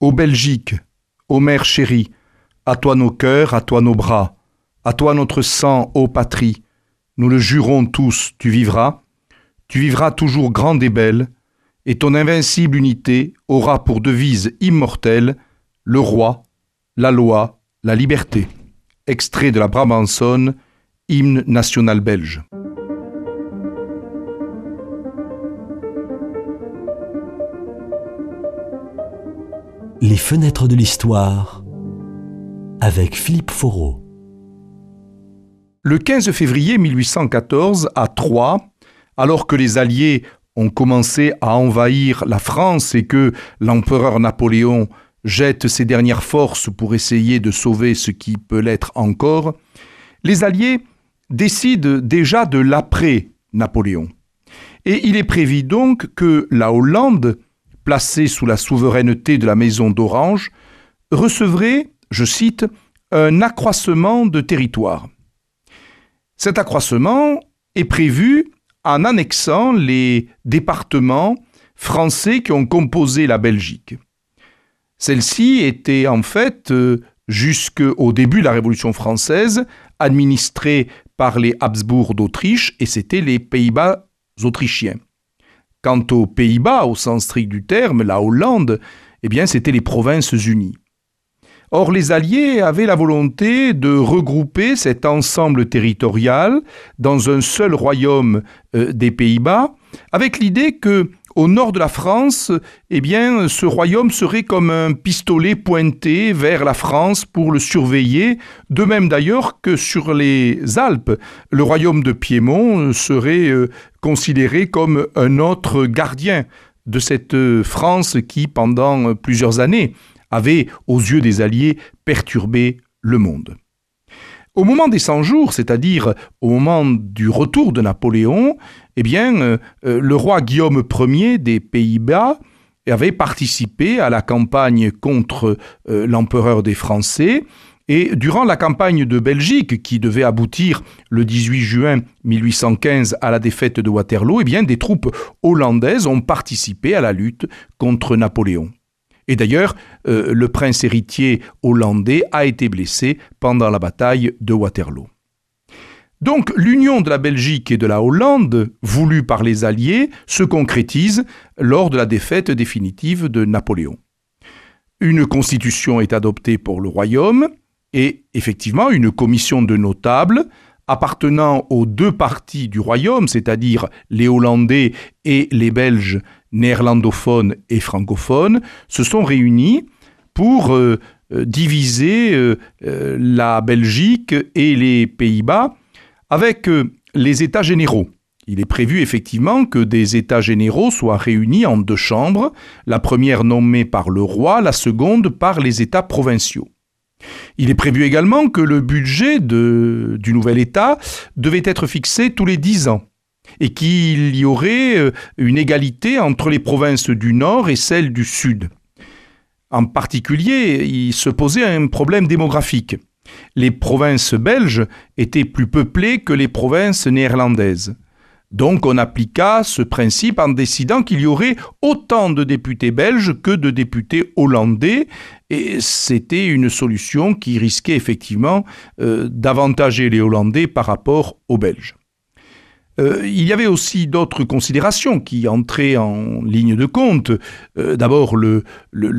Ô Belgique, ô mère chérie, à toi nos cœurs, à toi nos bras, à toi notre sang, ô patrie, nous le jurons tous, tu vivras, tu vivras toujours grande et belle, et ton invincible unité aura pour devise immortelle le roi, la loi, la liberté. Extrait de la Brabançonne, hymne national belge. Les fenêtres de l'histoire avec Philippe Foreau. Le 15 février 1814, à Troyes, alors que les Alliés ont commencé à envahir la France et que l'empereur Napoléon jette ses dernières forces pour essayer de sauver ce qui peut l'être encore, les Alliés décident déjà de l'après-Napoléon. Et il est prévu donc que la Hollande placée sous la souveraineté de la Maison d'Orange, recevrait, je cite, un accroissement de territoire. Cet accroissement est prévu en annexant les départements français qui ont composé la Belgique. Celle-ci était en fait, euh, jusqu'au début de la Révolution française, administrée par les Habsbourg d'Autriche et c'était les Pays-Bas autrichiens. Quant aux Pays-Bas, au sens strict du terme, la Hollande, eh bien, c'était les provinces unies. Or, les Alliés avaient la volonté de regrouper cet ensemble territorial dans un seul royaume euh, des Pays-Bas, avec l'idée que au nord de la France, eh bien, ce royaume serait comme un pistolet pointé vers la France pour le surveiller, de même d'ailleurs que sur les Alpes, le royaume de Piémont serait euh, considéré comme un autre gardien de cette France qui, pendant plusieurs années, avait, aux yeux des Alliés, perturbé le monde. Au moment des 100 jours, c'est-à-dire au moment du retour de Napoléon, eh euh, euh, le roi Guillaume Ier des Pays-Bas avait participé à la campagne contre euh, l'empereur des Français. Et durant la campagne de Belgique, qui devait aboutir le 18 juin 1815 à la défaite de Waterloo, eh des troupes hollandaises ont participé à la lutte contre Napoléon. Et d'ailleurs, euh, le prince héritier hollandais a été blessé pendant la bataille de Waterloo. Donc l'union de la Belgique et de la Hollande, voulue par les Alliés, se concrétise lors de la défaite définitive de Napoléon. Une constitution est adoptée pour le royaume et effectivement une commission de notables appartenant aux deux parties du royaume, c'est-à-dire les Hollandais et les Belges néerlandophones et francophones, se sont réunis pour euh, euh, diviser euh, la Belgique et les Pays-Bas avec les États généraux. Il est prévu effectivement que des États généraux soient réunis en deux chambres, la première nommée par le roi, la seconde par les États provinciaux. Il est prévu également que le budget du nouvel État devait être fixé tous les dix ans et qu'il y aurait euh, une égalité entre les provinces du Nord et celles du Sud. En particulier, il se posait un problème démographique. Les provinces belges étaient plus peuplées que les provinces néerlandaises. Donc on appliqua ce principe en décidant qu'il y aurait autant de députés belges que de députés hollandais, et c'était une solution qui risquait effectivement euh, d'avantager les Hollandais par rapport aux Belges. Euh, il y avait aussi d'autres considérations qui entraient en ligne de compte. Euh, d'abord le,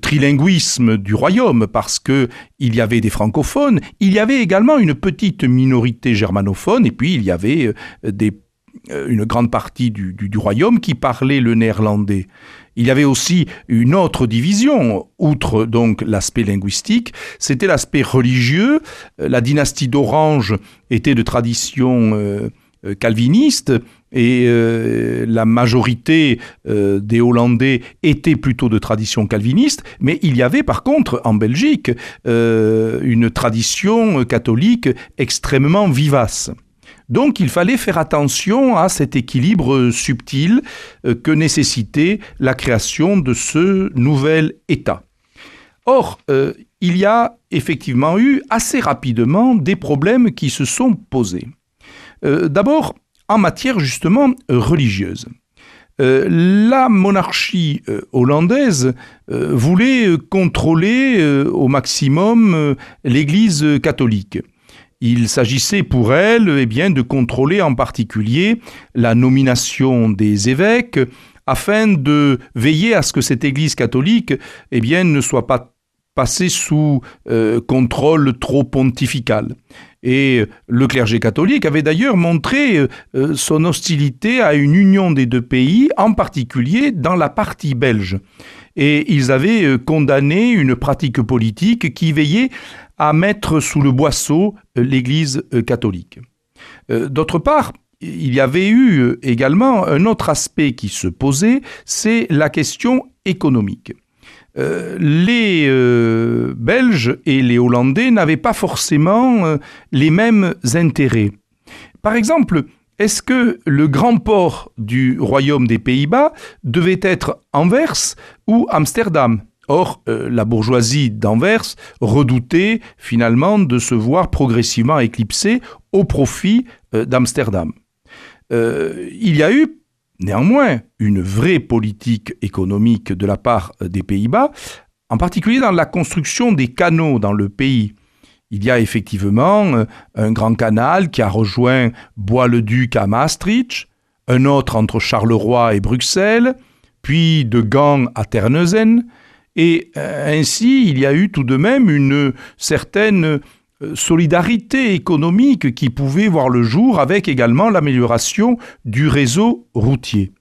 trilinguisme du royaume, parce que il y avait des francophones, il y avait également une petite minorité germanophone, et puis il y avait euh, une grande partie du, royaume qui parlait le néerlandais. Il y avait aussi une autre division, outre donc l'aspect linguistique, c'était l'aspect religieux. La dynastie d'Orange était de tradition calviniste et la majorité des Hollandais était plutôt de tradition calviniste, mais il y avait par contre en Belgique une tradition catholique extrêmement vivace. Donc il fallait faire attention à cet équilibre subtil euh, que nécessitait la création de ce nouvel État. Or, euh, il y a effectivement eu assez rapidement des problèmes qui se sont posés. Euh, d'abord, en matière justement religieuse. euh, la monarchie euh, hollandaise euh, voulait contrôler au maximum l'Église catholique. Il s'agissait pour elle eh bien, de contrôler en particulier la nomination des évêques afin de veiller à ce que cette Église catholique eh bien, ne soit pas passée sous contrôle trop pontifical. Et le clergé catholique avait d'ailleurs montré euh, euh, son hostilité à une union des deux pays, en particulier dans la partie belge. Et ils avaient euh, condamné une pratique politique qui veillait à mettre sous le boisseau l'Église catholique. D'autre part, il y avait eu également un autre aspect qui se posait, c'est la question économique. Euh, les euh, Belges et les Hollandais n'avaient pas forcément euh, les mêmes intérêts. Par exemple, est-ce que le grand port du royaume des Pays-Bas devait être Anvers ou Amsterdam? Or, la bourgeoisie d'Anvers redoutait finalement de se voir progressivement éclipsée au profit d'Amsterdam. il y a eu néanmoins une vraie politique économique de la part euh, des Pays-Bas, en particulier dans la construction des canaux dans le pays. Il y a effectivement euh, un grand canal qui a rejoint Bois-le-Duc à Maastricht, un autre entre Charleroi et Bruxelles, puis de Gand à Terneuzen, et euh, ainsi il y a eu tout de même une certaine solidarité économique qui pouvait voir le jour avec également l'amélioration du réseau routier.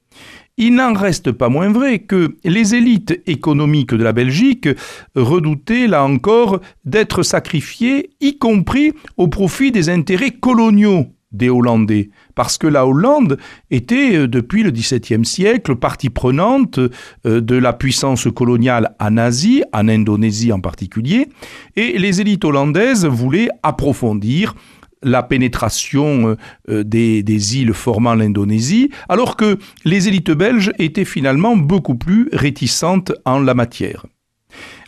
Il n'en reste pas moins vrai que les élites économiques de la Belgique redoutaient là encore d'être sacrifiées, y compris au profit des intérêts coloniaux des Hollandais, parce que la Hollande était euh, depuis le XVIIe siècle partie prenante euh, de la puissance coloniale en Asie, en Indonésie en particulier, et les élites hollandaises voulaient approfondir la pénétration euh, des, des, îles formant l'Indonésie, alors que les élites belges étaient finalement beaucoup plus réticentes en la matière.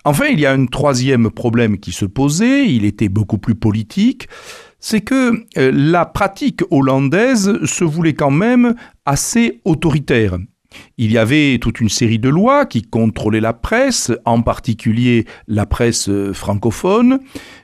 Enfin, il y a un troisième problème qui se posait, il était beaucoup plus politique, c'est que euh, la pratique hollandaise se voulait quand même assez autoritaire. Il y avait toute une série de lois qui contrôlaient la presse, en particulier la presse euh, francophone.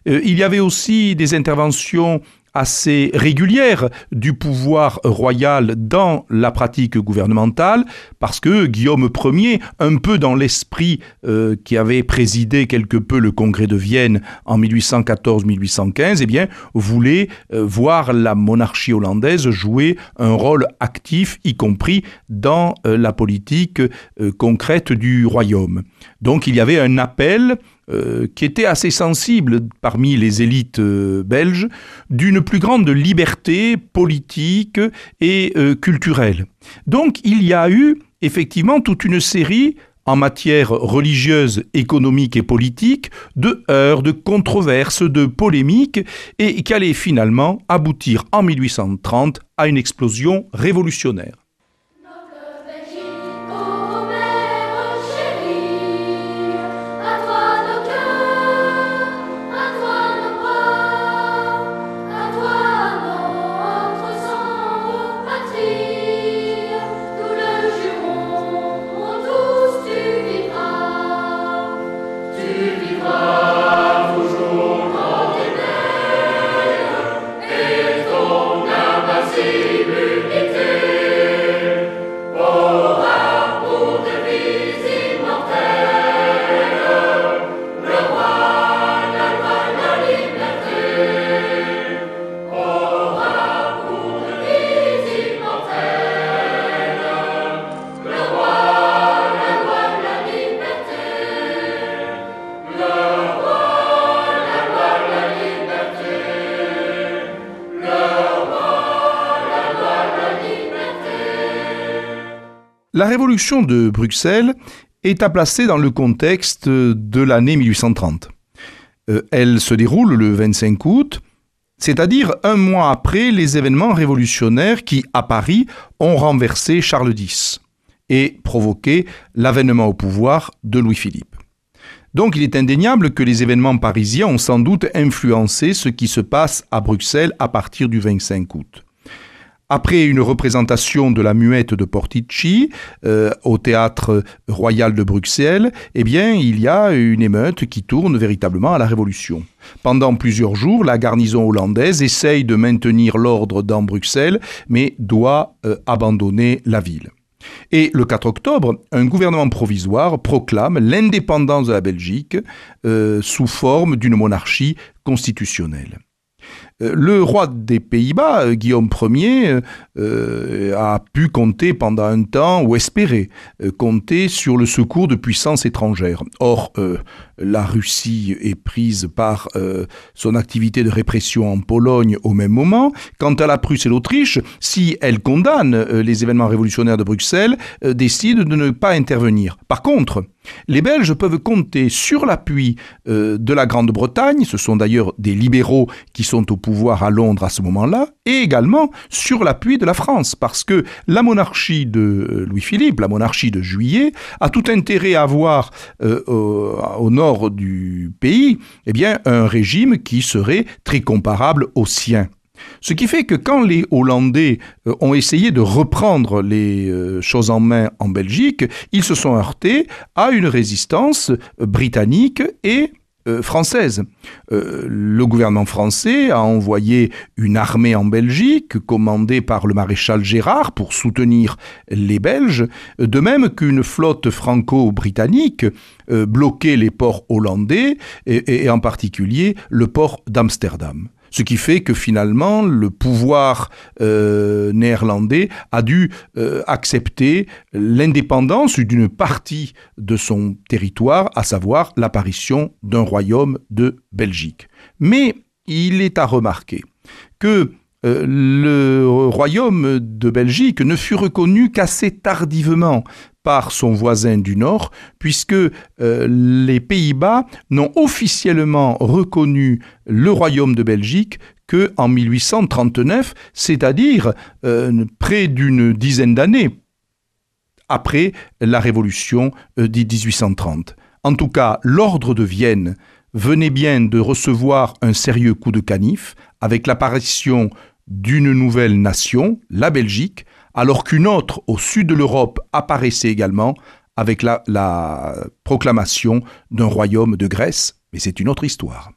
Euh, il y avait aussi des interventions assez régulière du pouvoir royal dans la pratique gouvernementale, parce que Guillaume Ier, un peu dans l'esprit euh, qui avait présidé quelque peu le congrès de Vienne en 1814-1815, eh voulait euh, voir la monarchie hollandaise jouer un rôle actif, y compris dans euh, la politique concrète du royaume. Donc il y avait un appel euh, qui était assez sensible parmi les élites euh, belges, d'une plus grande liberté politique et euh, culturelle. Donc il y a eu effectivement toute une série en matière religieuse, économique et politique, de heurts, de controverses, de polémiques, et qui allait finalement aboutir en 1830 à une explosion révolutionnaire. La révolution de Bruxelles est à placer dans le contexte de l'année 1830. Euh, elle se déroule le 25 août, c'est-à-dire un mois après les événements révolutionnaires qui, à Paris, ont renversé Charles X et provoqué l'avènement au pouvoir de Louis-Philippe. Donc il est indéniable que les événements parisiens ont sans doute influencé ce qui se passe à Bruxelles à partir du 25 août. Après une représentation de la muette de Portici euh, au théâtre royal de Bruxelles, eh bien, il y a une émeute qui tourne véritablement à la Révolution. Pendant plusieurs jours, la garnison hollandaise essaye de maintenir l'ordre dans Bruxelles, mais doit euh, abandonner la ville. Et le 4 octobre, un gouvernement provisoire proclame l'indépendance de la Belgique euh, sous forme d'une monarchie constitutionnelle. Euh, le roi des Pays-Bas, euh, Guillaume Ier, euh, a pu compter pendant un temps, ou espérer compter sur le secours de puissances étrangères. Or, la Russie est prise par son activité de répression en Pologne au même moment. Quant à la Prusse et l'Autriche, si elles condamnent les événements révolutionnaires de Bruxelles, décident de ne pas intervenir. Par contre, les Belges peuvent compter sur l'appui de la Grande-Bretagne, ce sont d'ailleurs des libéraux qui sont au pouvoir à Londres à ce moment-là, et également sur l'appui de la France, parce que la monarchie de euh, Louis-Philippe, la monarchie de Juillet, a tout intérêt à avoir euh, au, nord du pays eh un régime qui serait très comparable au sien. Ce qui fait que quand les Hollandais euh, ont essayé de reprendre les choses en main en Belgique, ils se sont heurtés à une résistance britannique et euh, française. Euh, le gouvernement français a envoyé une armée en Belgique, commandée par le maréchal Gérard, pour soutenir les Belges, de même qu'une flotte franco-britannique euh, bloquait les ports hollandais, et en particulier le port d'Amsterdam. Ce qui fait que finalement, le pouvoir euh, néerlandais a dû accepter l'indépendance d'une partie de son territoire, à savoir l'apparition d'un royaume de Mais il est à remarquer que euh, le royaume de Belgique ne fut reconnu qu'assez tardivement par son voisin du Nord, puisque euh, les Pays-Bas n'ont officiellement reconnu le royaume de Belgique que en 1839, c'est-à-dire euh, près d'une dizaine d'années après la Révolution de 1830. En tout cas, l'ordre de Vienne venait bien de recevoir un sérieux coup de canif avec l'apparition d'une nouvelle nation, la Belgique, alors qu'une autre au sud de l'Europe apparaissait également avec la, proclamation d'un royaume de Grèce, mais c'est une autre histoire.